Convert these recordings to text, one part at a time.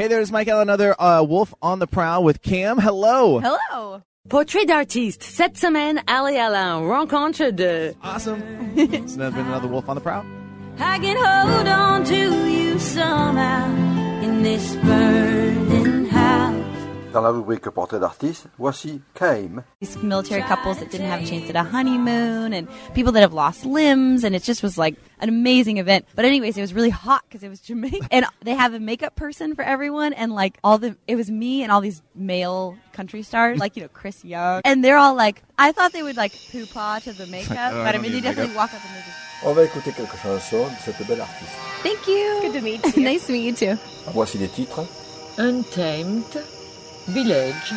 Hey there, it's Mike Allen, another uh, Wolf on the Prowl with Cam. Hello. Hello. Portrait d'artiste, cette semaine, Ali la rencontre de. Awesome. it's never been another Wolf on the Prowl. I can hold on to you somehow in this burning house. Dans la rubrique Portrait d'artiste, voici Cam. These military couples that didn't have a chance at a honeymoon and people that have lost limbs and it just was like an amazing event. But anyways, it was really hot because it was Jamaica and they have a makeup person for everyone and like all the it was me and all these male country stars like you know Chris Young and they're all like I thought they would like poo paw to the makeup, but I mean they definitely walk up and they just On va écouter quelques chansons de cette belle artiste. Thank you. Good to meet you. nice to meet you too. Voici les titres. Untamed. bilhete.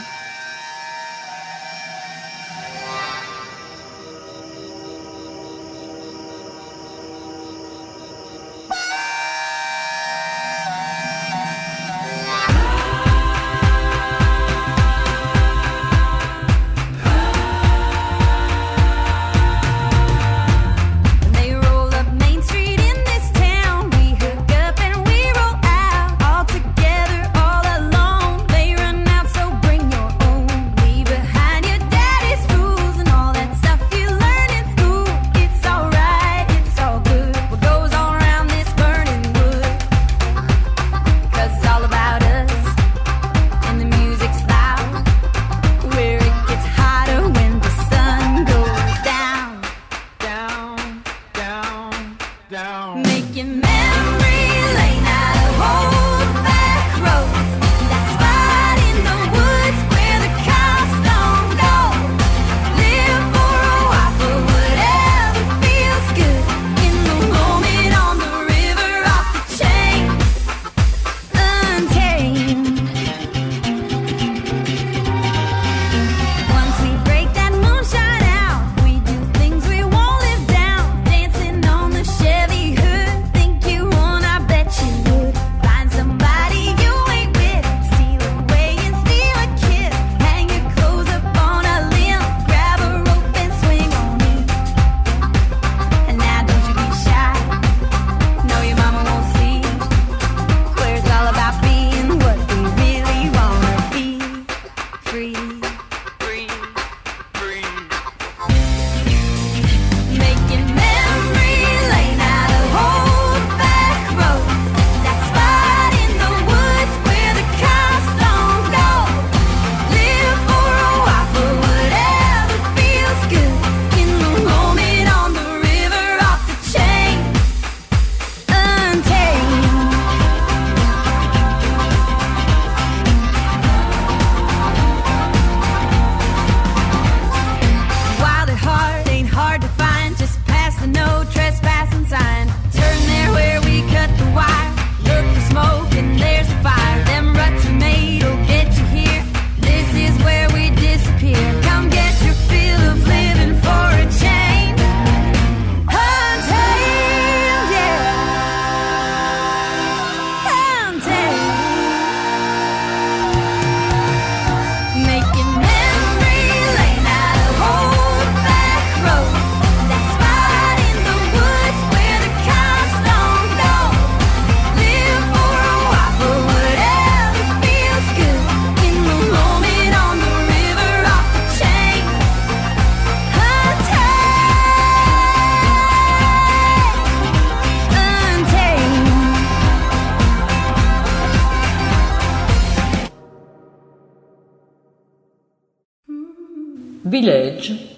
Village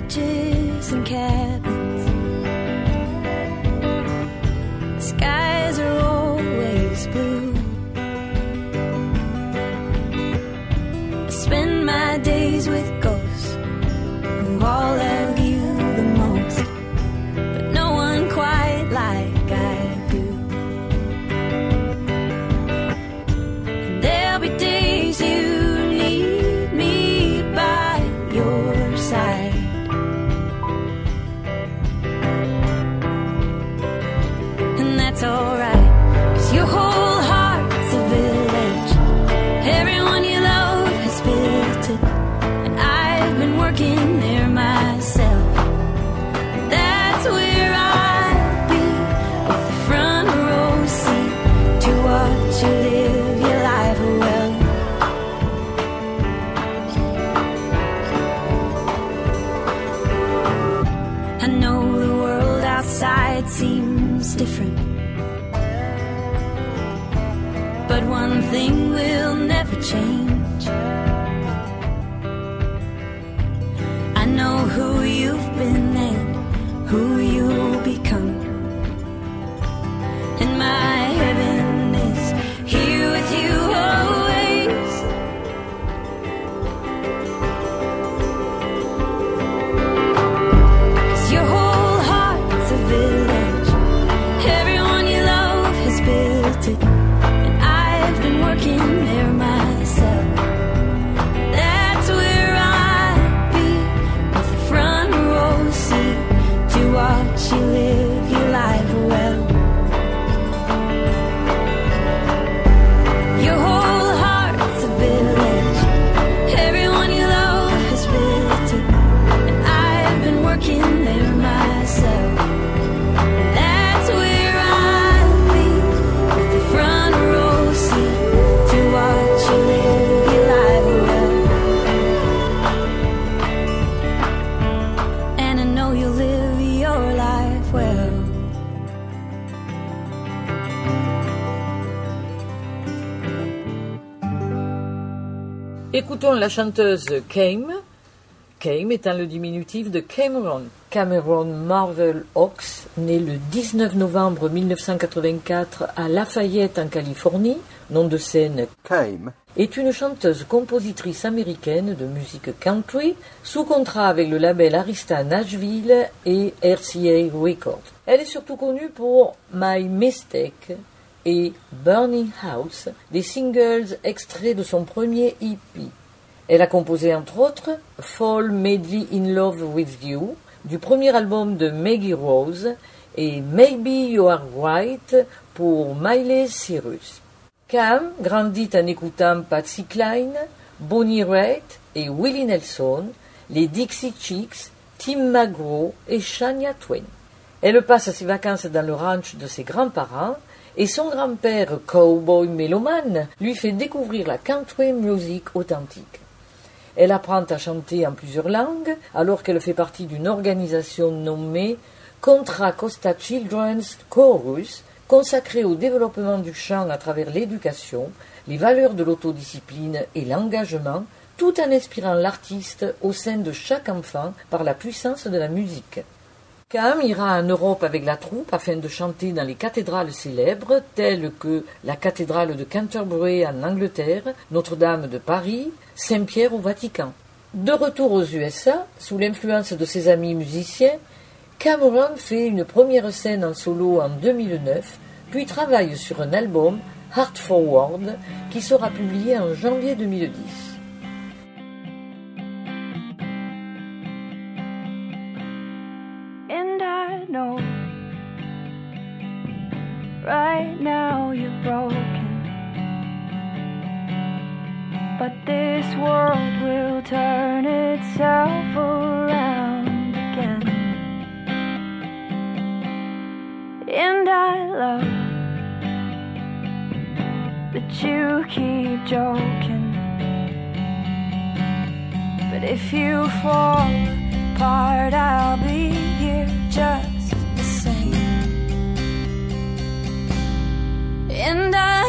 cottages and cabins. Skies are Écoutons la chanteuse Kame. Kame étant le diminutif de Cameron. Cameron Marvel Ox, né le 19 novembre 1984 à Lafayette en Californie, nom de scène Came, est une chanteuse-compositrice américaine de musique country sous contrat avec le label Arista Nashville et RCA Records. Elle est surtout connue pour My Mistake et Burning House, des singles extraits de son premier EP. Elle a composé entre autres Fall Madly in Love with You du premier album de Maggie Rose et Maybe You Are Right pour Miley Cyrus. Cam grandit en écoutant Patsy Cline, Bonnie Raitt et Willie Nelson, les Dixie Chicks, Tim McGraw et Shania Twain. Elle passe ses vacances dans le ranch de ses grands-parents et son grand-père, cowboy mélomane, lui fait découvrir la country music authentique. Elle apprend à chanter en plusieurs langues alors qu'elle fait partie d'une organisation nommée Contra Costa Children's Chorus, consacrée au développement du chant à travers l'éducation, les valeurs de l'autodiscipline et l'engagement, tout en inspirant l'artiste au sein de chaque enfant par la puissance de la musique. Cam ira en Europe avec la troupe afin de chanter dans les cathédrales célèbres telles que la cathédrale de Canterbury en Angleterre, Notre-Dame de Paris, Saint-Pierre au Vatican. De retour aux USA, sous l'influence de ses amis musiciens, Cameron fait une première scène en solo en 2009, puis travaille sur un album, Heart Forward, qui sera publié en janvier 2010. you keep joking. But if you fall apart, I'll be here just the same. And I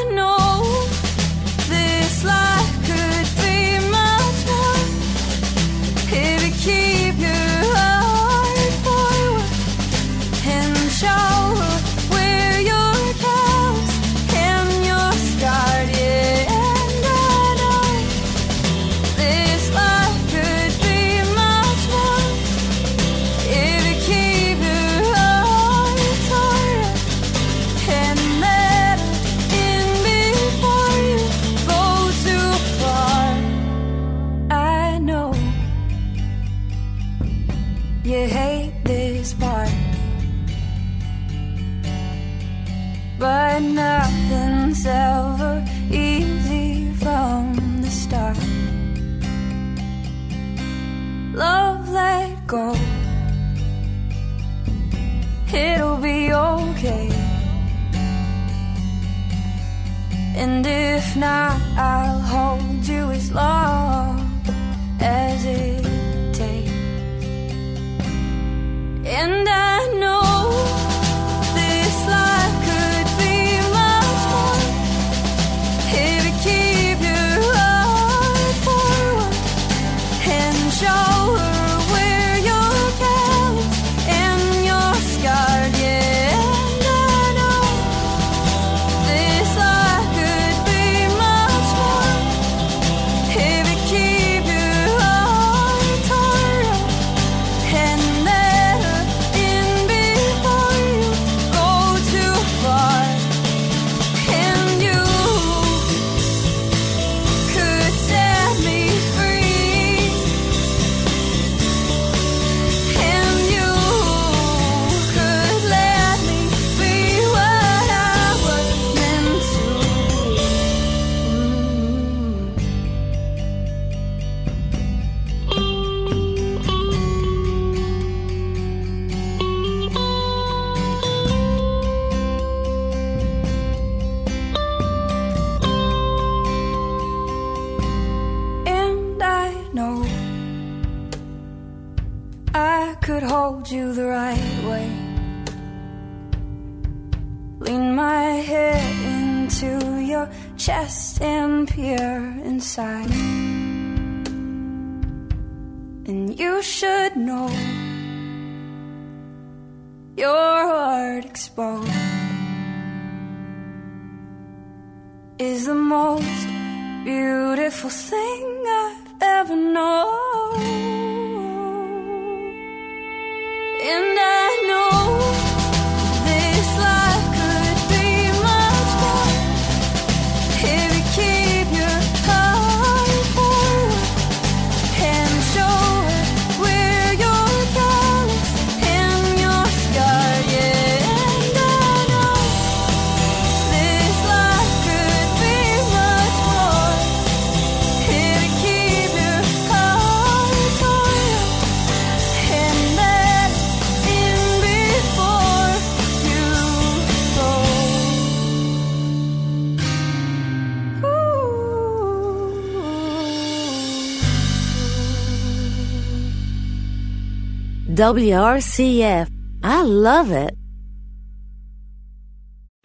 WRCF. I love it.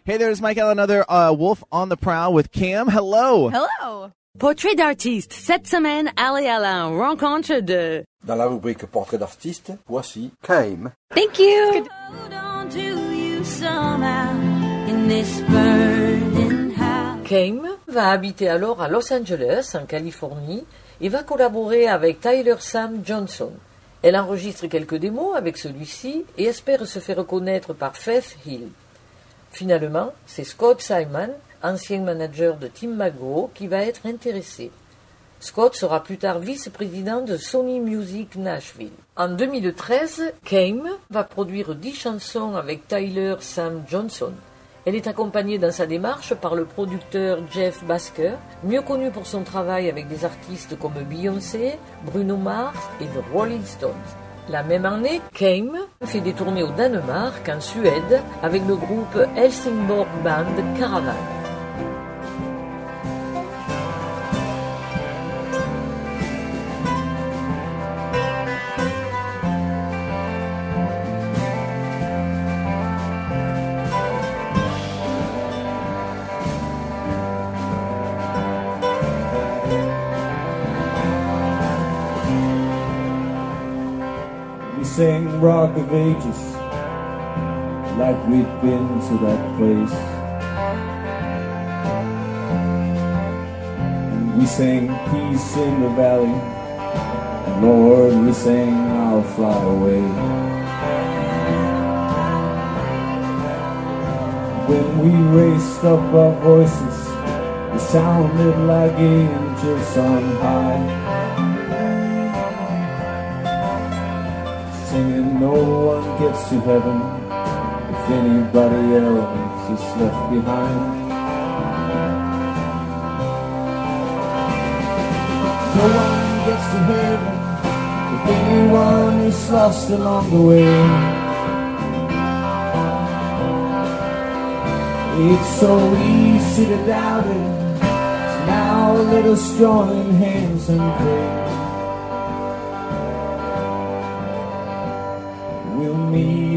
Hey, there's Mike Allen, another uh, Wolf on the Prowl with Cam. Hello. Hello. Portrait d'artiste. Cette semaine, allez à la rencontre de... Dans la rubrique Portrait d'artiste, voici Kaim. Thank you. Hold on to you somehow in this burning house. Kame va habiter alors à Los Angeles, en Californie, et va collaborer avec Tyler Sam Johnson. Elle enregistre quelques démos avec celui-ci et espère se faire reconnaître par Faith Hill. Finalement, c'est Scott Simon, ancien manager de Tim McGraw, qui va être intéressé. Scott sera plus tard vice-président de Sony Music Nashville. En 2013, Kame va produire 10 chansons avec Tyler Sam Johnson. Elle est accompagnée dans sa démarche par le producteur Jeff Basker, mieux connu pour son travail avec des artistes comme Beyoncé, Bruno Mars et The Rolling Stones. La même année, Kame fait des tournées au Danemark, en Suède, avec le groupe Helsingborg Band Caravan. Of Ages like we'd been to that place. And we sang Peace in the Valley. And Lord, we sang I'll fly away. When we raised up our voices, we sounded like angels on high. Gets to heaven if anybody else is left behind. No one gets to heaven if anyone is lost along the way. It's so easy to doubt it. So now let us join hands and pray.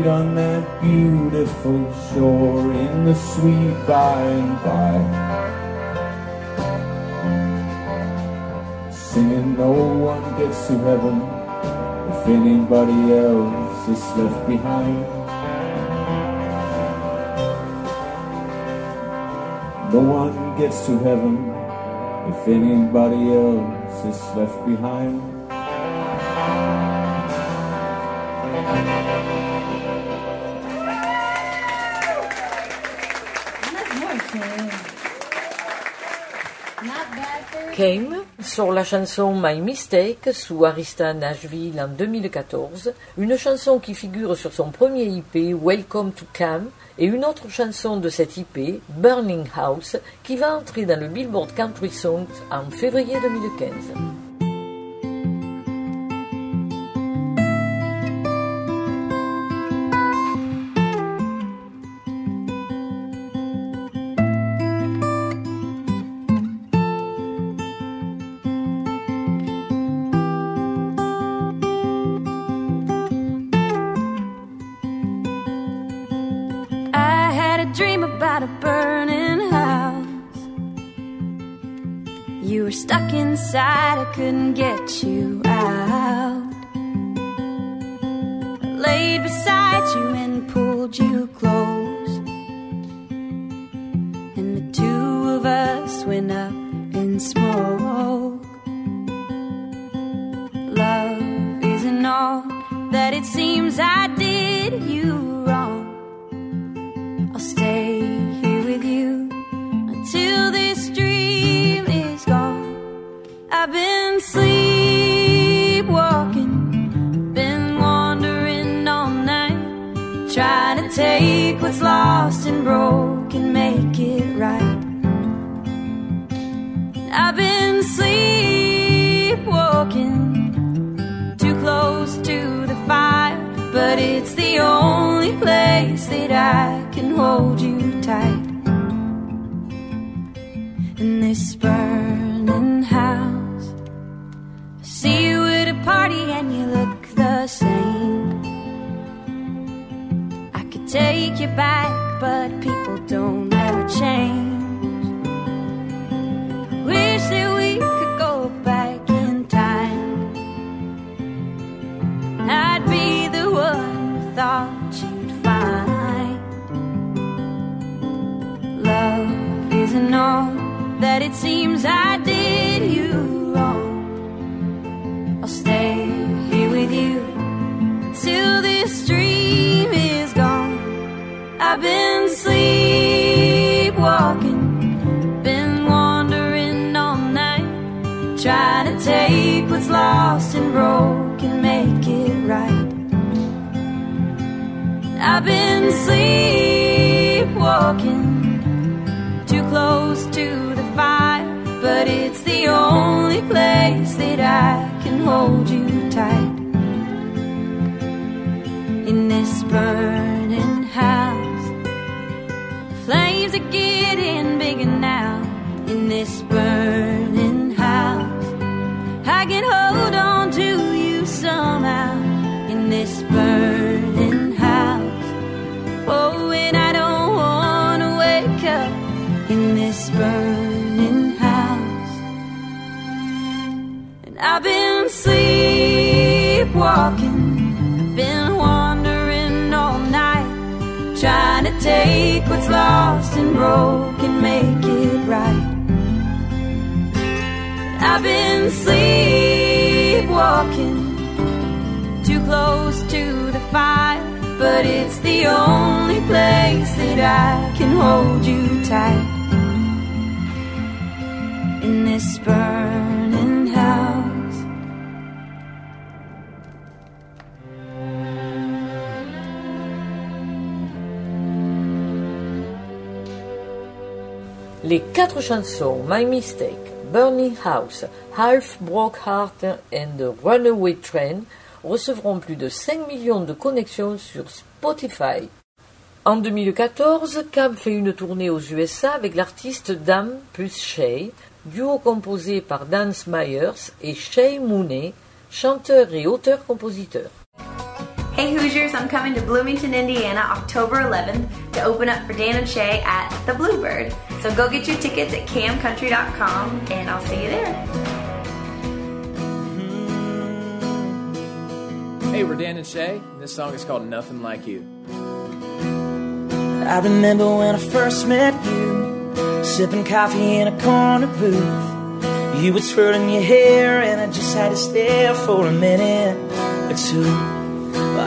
Meet on that beautiful shore in the sweet by and by. Singing, no one gets to heaven if anybody else is left behind. No one gets to heaven if anybody else is left behind. Sur la chanson My Mistake sous Arista Nashville en 2014, une chanson qui figure sur son premier IP Welcome to Cam et une autre chanson de cette IP Burning House qui va entrer dans le Billboard Country Songs en février 2015. Stuck inside, I couldn't get you out. Party and you look the same. I could take you back, but people don't ever change. Wish that we could go back in time. I'd be the one who thought you'd find. Love isn't all that it seems I did you I've been sleepwalking, been wandering all night, trying to take what's lost and broken, make it right. I've been sleepwalking, too close to the fire, but it's the only place that I can hold you tight. In this burning flames are getting bigger now. In this burning house, I can hold on to you somehow. In this burning house, oh, and I don't wanna wake up in this burning house. And I've been sleepwalking, been wandering all night, trying to take what's lost and broken, make it right. I've been sleepwalking, too close to the fire, but it's the only place that I can hold you tight. In this burning Les quatre chansons My Mistake, Burning House, Half Broke Heart and Runaway Train recevront plus de 5 millions de connexions sur Spotify. En 2014, Cam fait une tournée aux USA avec l'artiste Dam plus Shay, duo composé par Dan Myers et Shay Mooney, chanteur et auteur-compositeur. Hey Hoosiers, I'm coming to Bloomington, Indiana October 11th to open up for Dan and Shay at the Bluebird. So go get your tickets at camcountry.com and I'll see you there. Hmm. Hey, we're Dan and Shay. and This song is called Nothing Like You. I remember when I first met you, sipping coffee in a corner booth. You were twirling your hair, and I just had to stare for a minute or two.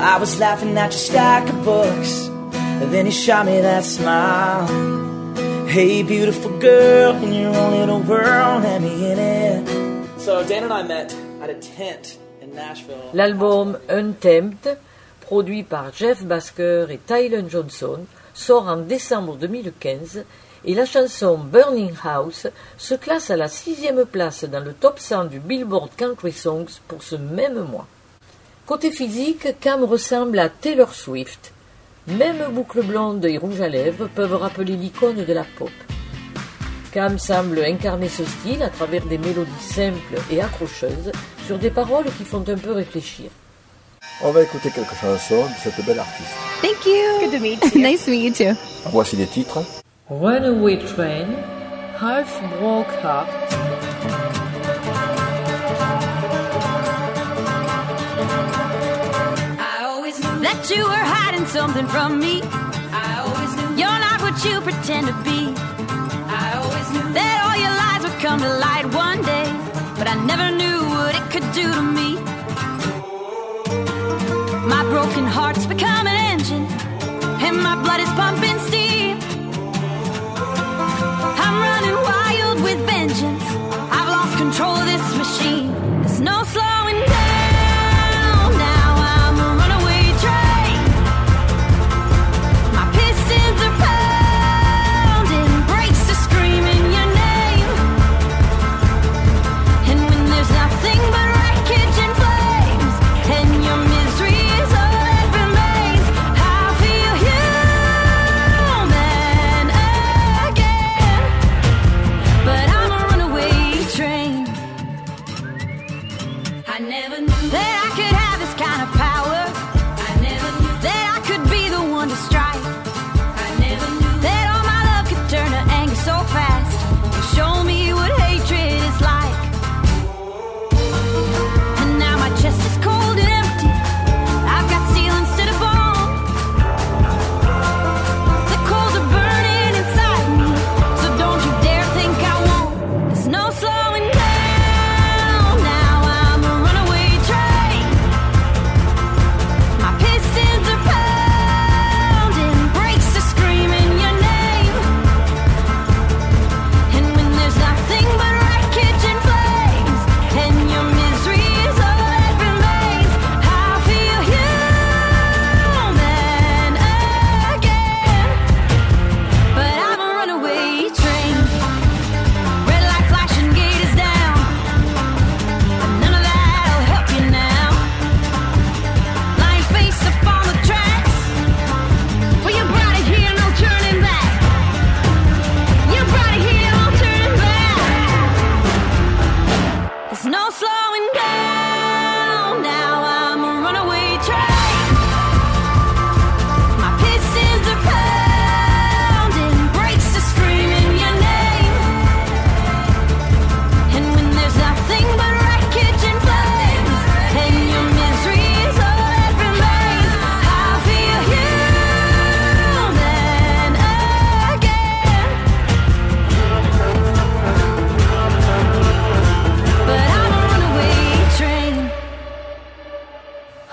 I was laughing at your stack of books, and then you shot me that smile. Hey, beautiful girl, in your own little world, let me in it. So Dan and I met at a tent in Nashville. L'album Untamed, produit par Jeff Basker et Tylen Johnson, sort en décembre 2015 et la chanson Burning House se classe à la sixième place dans le top 100 du Billboard Country Songs pour ce même mois. Côté physique, Cam ressemble à Taylor Swift. Même boucles blondes et rouge à lèvres peuvent rappeler l'icône de la pop. Cam semble incarner ce style à travers des mélodies simples et accrocheuses sur des paroles qui font un peu réfléchir. On va écouter quelques chansons de cette belle artiste. Thank you. Good to meet you. nice to meet you too. Voici les titres. Runaway Train, Half Broke Heart, that you were hiding something from me. I always knew you're not what you pretend to be. I always knew that all your lies would come to light one day, but I never knew what it could do to me. My broken heart's become an engine, and my blood is pumping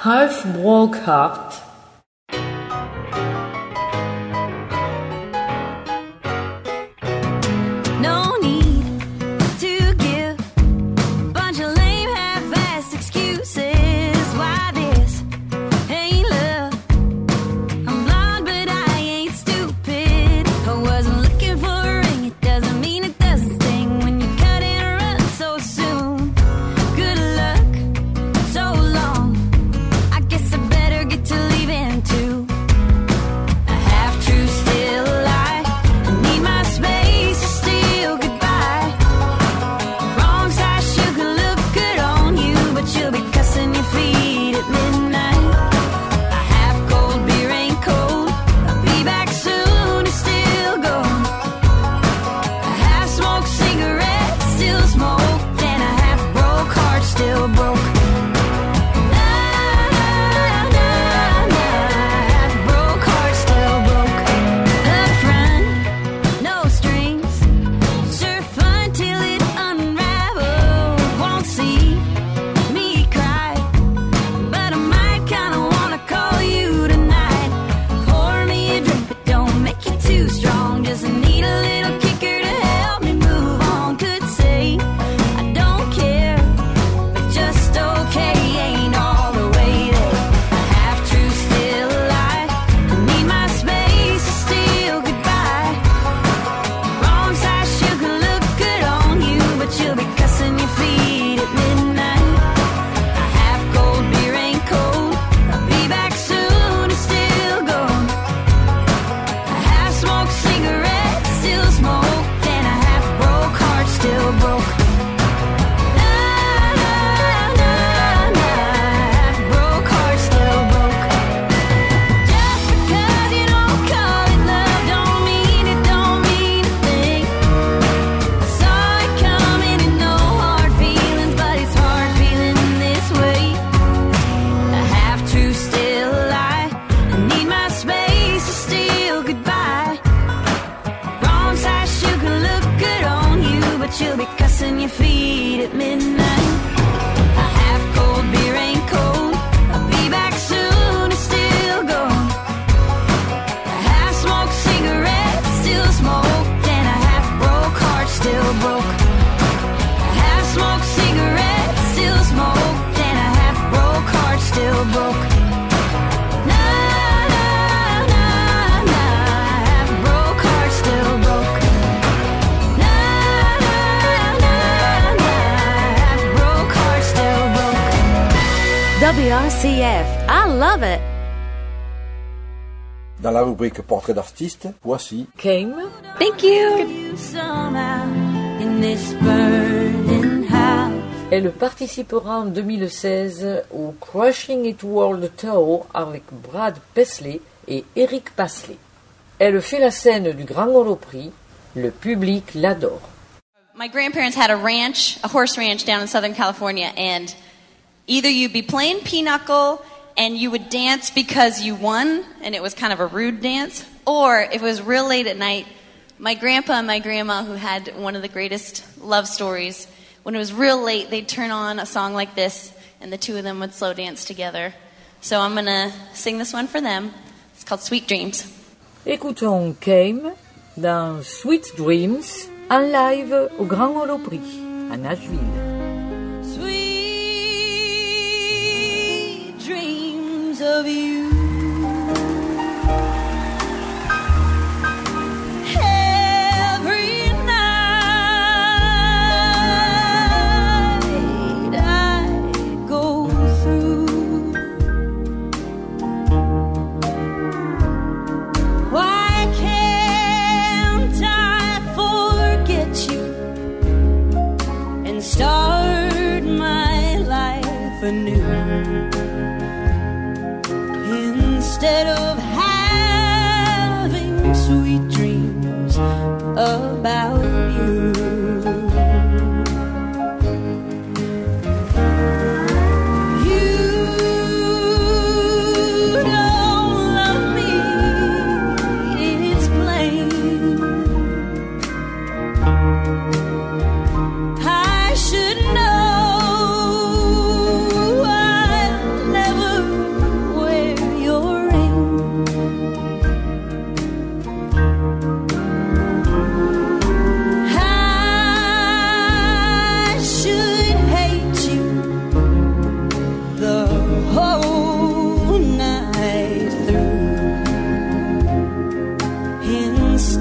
Half Broke Heart, WRCF. I love it. Dans la rubrique Portrait d'artiste, voici Came. Thank you. Elle participera en 2016 au Crushing It World Tour avec Brad Paisley et Eric Pasley. Elle fait la scène du Grand Ole Prix. Le public l'adore. My grandparents had a ranch, a horse ranch down in Southern California, and either you'd be playing pinochle and you would dance because you won, and it was kind of a rude dance, or if it was real late at night, my grandpa and my grandma, who had one of the greatest love stories, when it was real late, they'd turn on a song like this, and the two of them would slow dance together. So I'm gonna sing this one for them. It's called Sweet Dreams. Écoutons Cam dans Sweet Dreams en live au Grand Ole Opry à Nashville.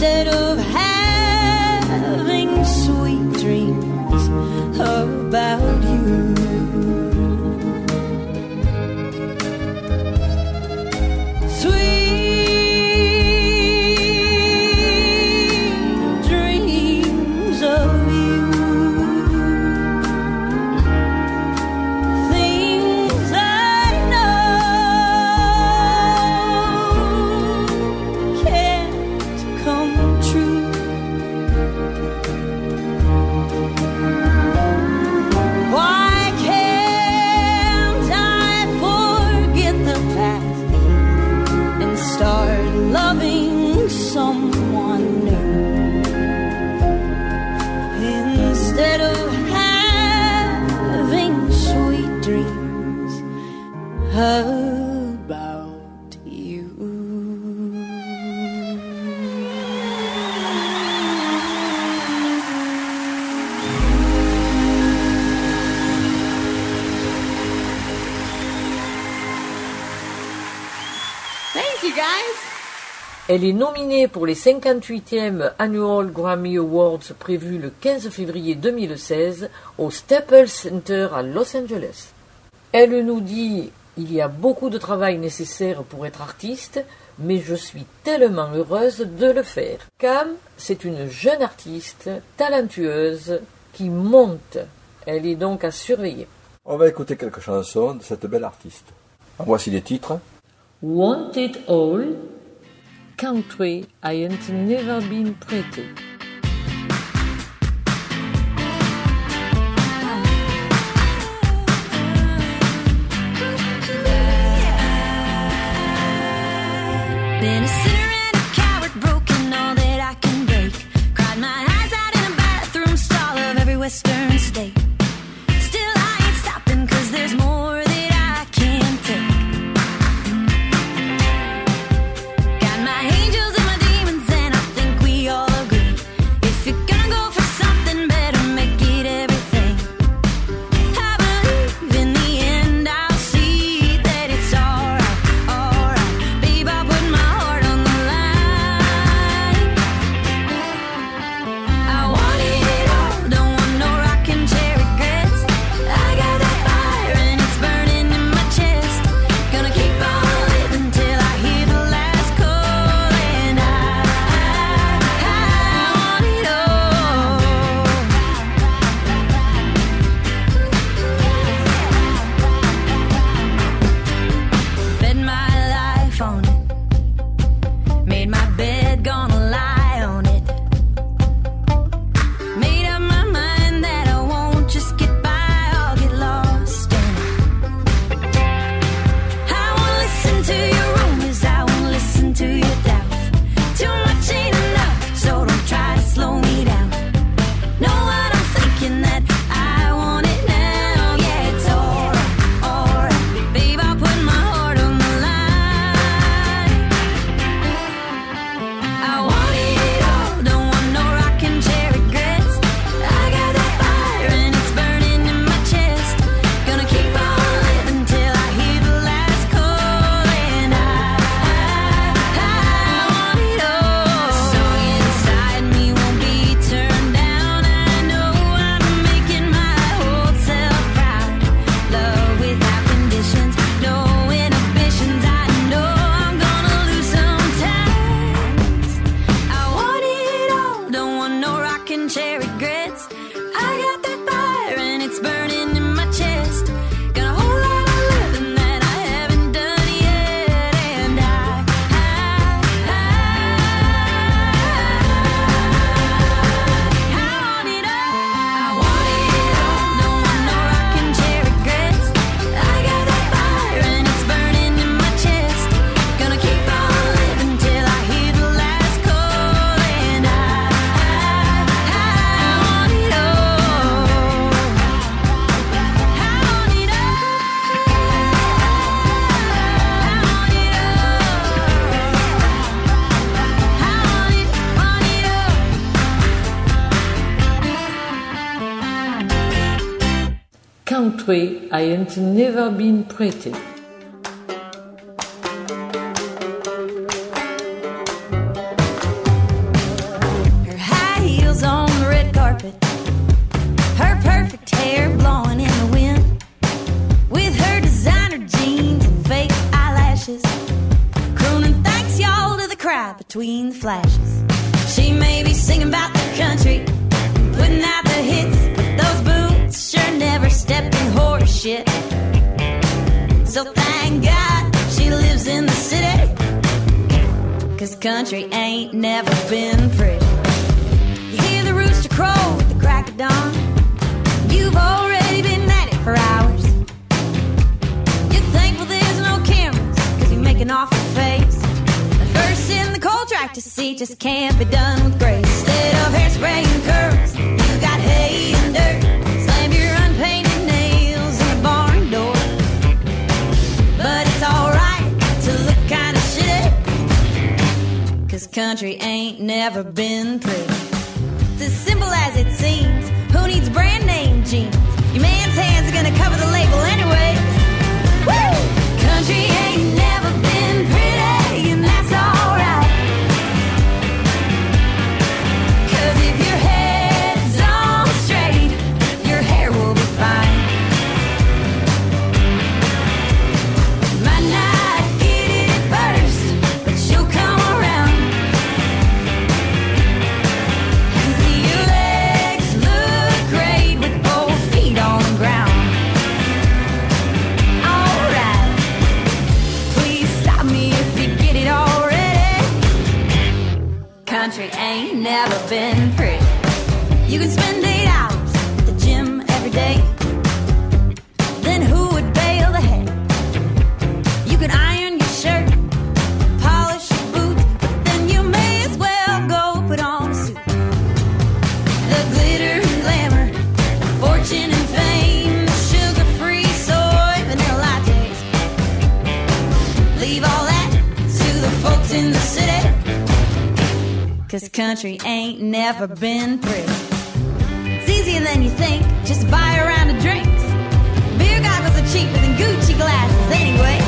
Instead of having Elle est nominée pour les 58e Annual Grammy Awards prévus le 15 février 2016 au Staples Center à Los Angeles. Elle nous dit Il y a beaucoup de travail nécessaire pour être artiste, mais je suis tellement heureuse de le faire. Cam, c'est une jeune artiste talentueuse qui monte. Elle est donc à surveiller. On va écouter quelques chansons de cette belle artiste. Voici les titres. Want It All, Country I Ain't Never Been Pretty. Been a sinner and a coward, broken all that I can break. Cried my eyes out in a bathroom stall of every western cherry grits. Country I ain't never been pretty. So thank God she lives in the city. Cause country ain't never been pretty. You hear the rooster crow at the crack of dawn. You've already been at it for hours. You're thankful there's no cameras, cause you make an awful face. The first in the cold tractor seat just can't be done with grace. Instead of hairspray and curls, you got hay and dirt. Country ain't never been pretty. It's as simple as it seems. Who needs brand name jeans? Your man's hands are gonna cover the label anyway. Woo! Country ain't Country ain't never been pretty. You can spend eight hours at the gym every day. Cause country ain't never been pretty. It's easier than you think, just buy a round of drinks. Beer goggles are cheaper than Gucci glasses anyway.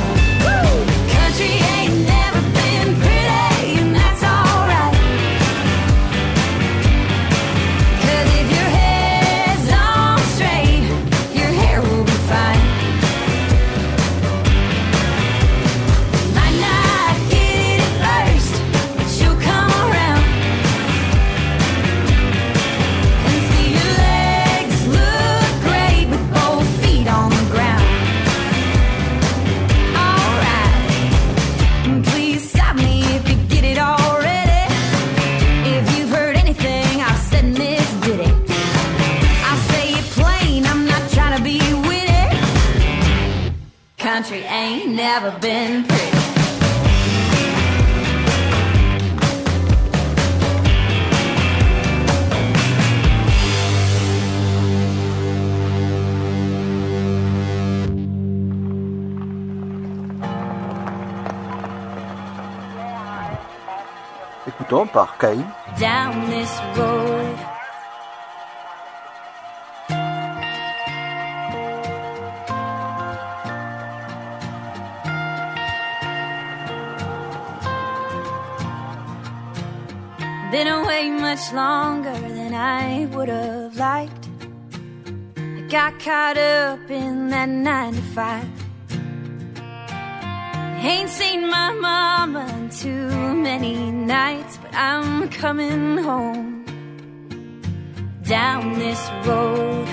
Country ain't never been pretty. Écoutons par Caïn. down this road. been away much longer than I would have liked. I got caught up in that nine to five. Ain't seen my mama in too many nights, but I'm coming home down this road.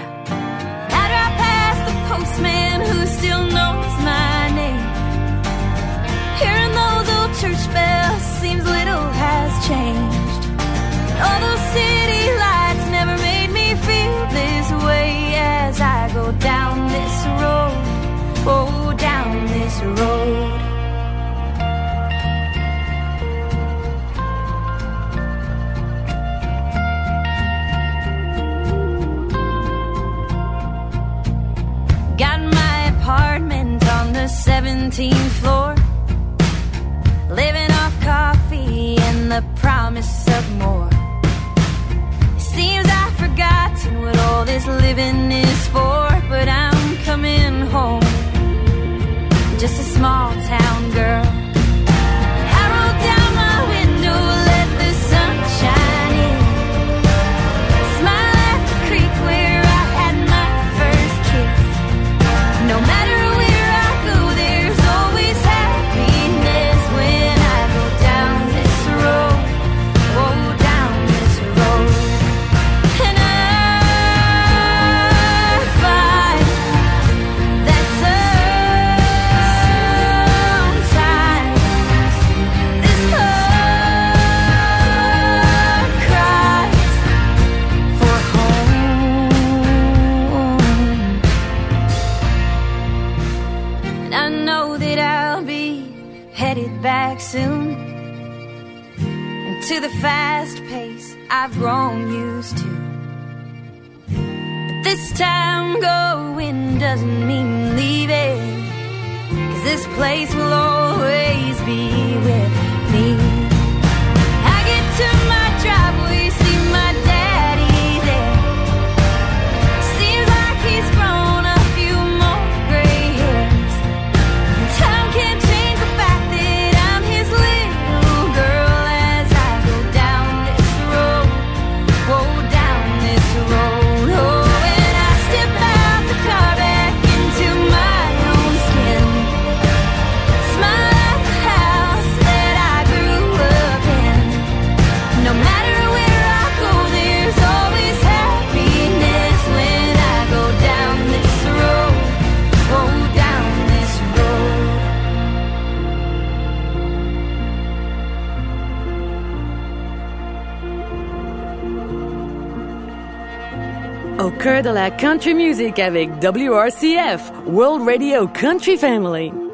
After I pass the postman who still knows my name, hearing those old church bells seems little has changed all those cities. long used to. But this time going doesn't mean leaving, cause this place will always be with cœur de la country music avec WRCF, World Radio Country Family.